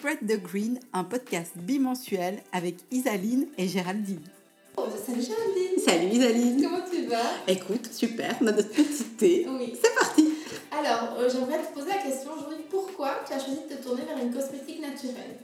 Spread the Green, un podcast bimensuel avec Isaline et Géraldine. Oh, salut Géraldine Salut Isaline Comment tu vas? Écoute, super, on a notre petit thé. Oui. C'est parti Alors, euh, j'aimerais te poser la question aujourd'hui, pourquoi tu as choisi de te tourner vers une cosmétique naturelle?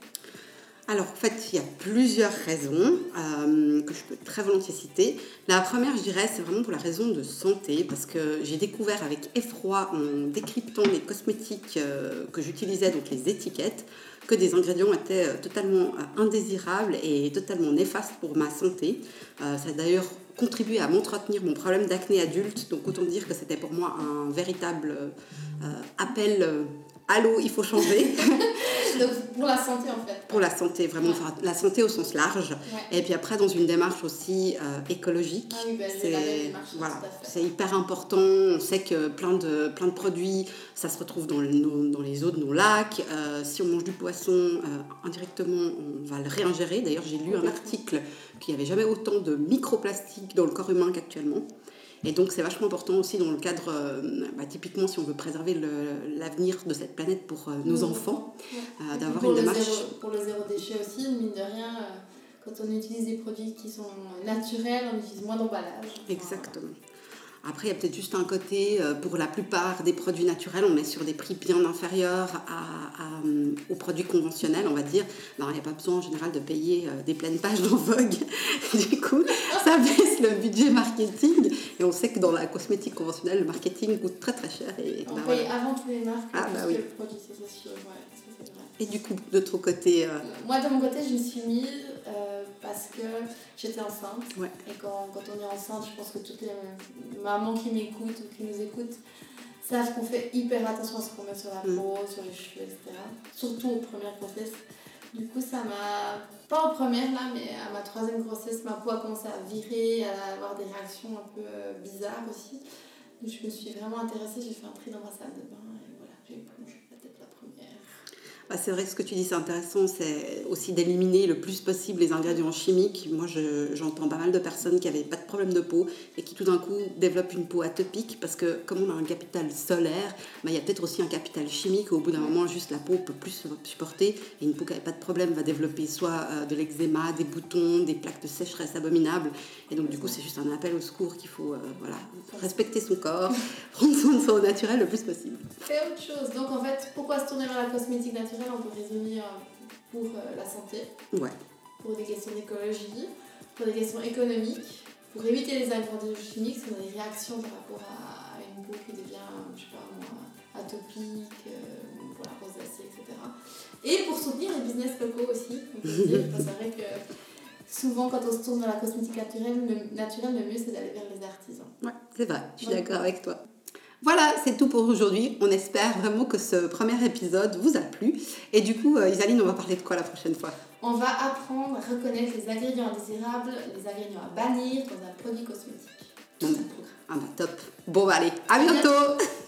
Alors, en fait, il y a plusieurs raisons euh, que je peux très volontiers citer. La première, je dirais, c'est vraiment pour la raison de santé, parce que j'ai découvert avec effroi, en décryptant les cosmétiques euh, que j'utilisais, donc les étiquettes, que des ingrédients étaient euh, totalement indésirables et totalement néfastes pour ma santé. Ça a d'ailleurs contribué à m'entretenir mon problème d'acné adulte, donc autant dire que c'était pour moi un véritable appel Allô, il faut changer Donc, pour la santé en fait. pour la santé, vraiment, enfin, la santé au sens large. Ouais. Et puis après, dans une démarche aussi euh, écologique, Ah oui, bah, c'est voilà, hyper important. On sait que plein de, plein de produits, ça se retrouve dans, le- dans les eaux de nos lacs. Euh, si on mange du poisson, euh, indirectement, on va le réingérer. D'ailleurs, j'ai lu un article qu'il n'y avait jamais autant de microplastiques dans le corps humain qu'actuellement. Et donc, c'est vachement important aussi dans le cadre, euh, bah, typiquement, si on veut préserver l'avenir de cette planète pour euh, nos Nos enfants, Ouais. euh, d'avoir une démarche. zéro- pour le zéro déchet aussi, mine de rien, quand on utilise des produits qui sont naturels, on utilise moins d'emballage. Exactement. Après, il y a peut-être juste un côté, euh, pour la plupart des produits naturels, on est sur des prix bien inférieurs à, à, euh, aux produits conventionnels, on va dire. Ben, il n'y a pas besoin en général de payer euh, des pleines pages dans Vogue. du coup, ça baisse le budget marketing. Et on sait que dans la cosmétique conventionnelle, le marketing coûte très très cher. Et, On ben, paye voilà. avant tous les marques, Ah, bah oui. le produit, ça, c'est sûr. Ouais, ça, c'est vrai. et du coup, de ton côté, euh, Moi, de mon côté, je me suis mise euh, parce que j'étais enceinte. Ouais. Et quand, quand on est enceinte, je pense que toutes les mamans qui m'écoutent ou qui nous écoutent savent qu'on fait hyper attention à ce qu'on met sur la Mm. peau, sur les cheveux, etc. Surtout aux premières grossesses. Du coup, ça m'a. Pas aux premières là, mais à ma troisième grossesse, ma peau a commencé à virer, à avoir des réactions un peu euh, bizarres aussi. Donc, je me suis vraiment intéressée, j'ai fait un tri dans ma salle de bain et voilà, j'ai plongé la tête la première. Bah, c'est vrai que ce que tu dis, c'est intéressant, c'est aussi d'éliminer le plus possible les ingrédients chimiques. Moi, je- j'entends pas mal de personnes qui n'avaient pas de problème de peau et qui tout d'un coup développent une peau atopique parce que comme on a un capital solaire, bah, il y a peut-être aussi un capital chimique. Au bout d'un moment, juste la peau peut plus se supporter et une peau qui n'avait pas de problème va développer soit euh, de l'eczéma, des boutons, des plaques de sécheresse abominables. Et donc, du coup, c'est juste un appel au secours qu'il faut euh, voilà, respecter son corps, prendre soin de son naturel le plus possible. Fais autre chose. Donc en fait, pourquoi se tourner vers la cosmétique naturelle? On peut résumer euh, pour euh, la santé, Ouais. pour des questions d'écologie, pour des questions économiques, pour éviter les ingrédients chimiques, si on a des réactions par rapport à, une peau qui devient, je sais pas moi, atopique, euh, pour la rosacée, etc. Et pour soutenir les business locaux aussi, parce c'est vrai que souvent quand on se tourne vers la cosmétique naturelle, le, naturelle, le mieux c'est d'aller vers les artisans. Ouais, c'est vrai, je suis Ouais. d'accord avec toi. Voilà, c'est tout pour aujourd'hui. On espère vraiment que ce premier épisode vous a plu. Et du coup, euh, Isaline, on va parler de quoi la prochaine fois? On va apprendre à reconnaître les ingrédients indésirables, les ingrédients à bannir dans un produit cosmétique. Bon. Ah bah top. Bon, bah, allez, à bientôt